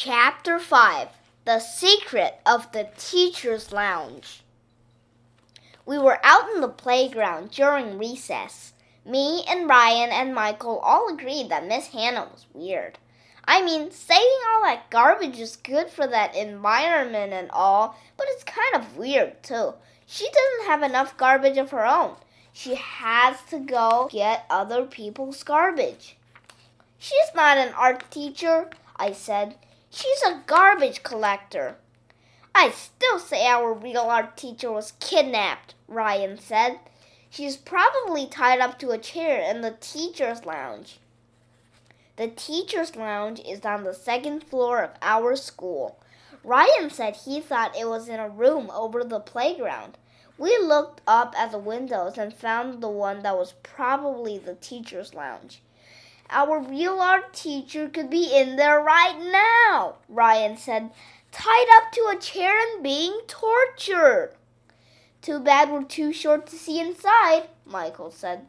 Chapter 5 The Secret of the Teacher's Lounge. We were out in the playground during recess. Me and Ryan and Michael all agreed that Miss Hannah was weird. I mean, saving all that garbage is good for that environment and all, but it's kind of weird too. She doesn't have enough garbage of her own. She has to go get other people's garbage. She's not an art teacher, I said. She's a garbage collector. I still say our real art teacher was kidnapped, Ryan said. She's probably tied up to a chair in the teacher's lounge. The teacher's lounge is on the second floor of our school. Ryan said he thought it was in a room over the playground. We looked up at the windows and found the one that was probably the teacher's lounge. Our real art teacher could be in there right now, Ryan said, tied up to a chair and being tortured. Too bad we're too short to see inside, Michael said.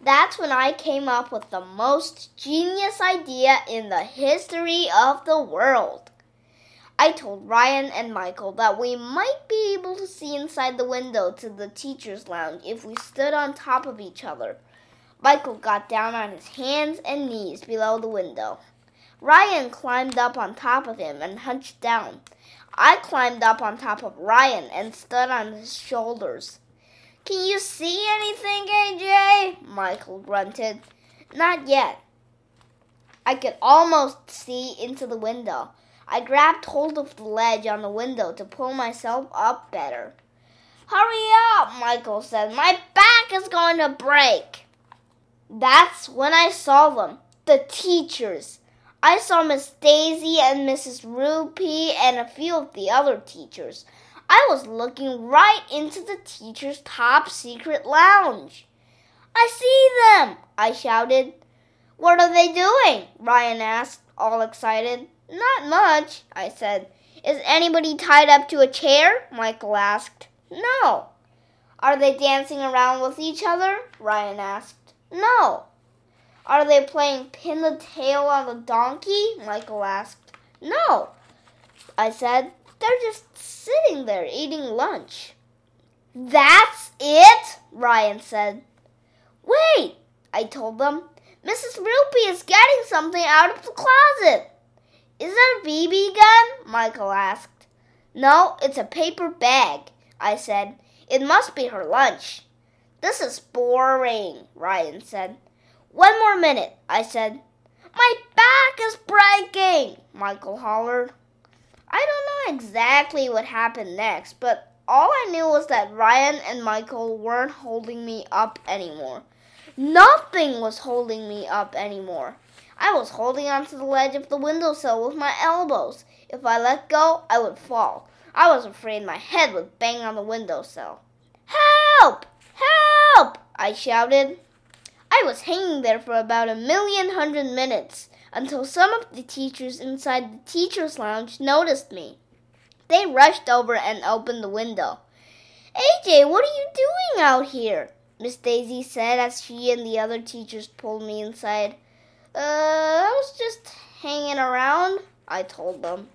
That's when I came up with the most genius idea in the history of the world. I told Ryan and Michael that we might be able to see inside the window to the teacher's lounge if we stood on top of each other. Michael got down on his hands and knees below the window. Ryan climbed up on top of him and hunched down. I climbed up on top of Ryan and stood on his shoulders. Can you see anything, AJ? Michael grunted. Not yet. I could almost see into the window. I grabbed hold of the ledge on the window to pull myself up better. Hurry up, Michael said. My back is going to break. That's when I saw them, the teachers. I saw Miss Daisy and Mrs. Roopy and a few of the other teachers. I was looking right into the teacher's top secret lounge. I see them, I shouted. What are they doing? Ryan asked, all excited. Not much, I said. Is anybody tied up to a chair? Michael asked. No. Are they dancing around with each other? Ryan asked. No. Are they playing pin the tail on the donkey? Michael asked. No. I said, they're just sitting there eating lunch. That's it? Ryan said. Wait, I told them. Mrs. Roopy is getting something out of the closet. Is that a BB gun? Michael asked. No, it's a paper bag, I said. It must be her lunch. This is boring, Ryan said. One more minute, I said. My back is breaking, Michael hollered. I don't know exactly what happened next, but all I knew was that Ryan and Michael weren't holding me up anymore. Nothing was holding me up anymore. I was holding onto the ledge of the windowsill with my elbows. If I let go, I would fall. I was afraid my head would bang on the windowsill. Help! Help! I shouted. I was hanging there for about a million hundred minutes until some of the teachers inside the teacher's lounge noticed me. They rushed over and opened the window. AJ, what are you doing out here? Miss Daisy said as she and the other teachers pulled me inside. Uh, I was just hanging around, I told them.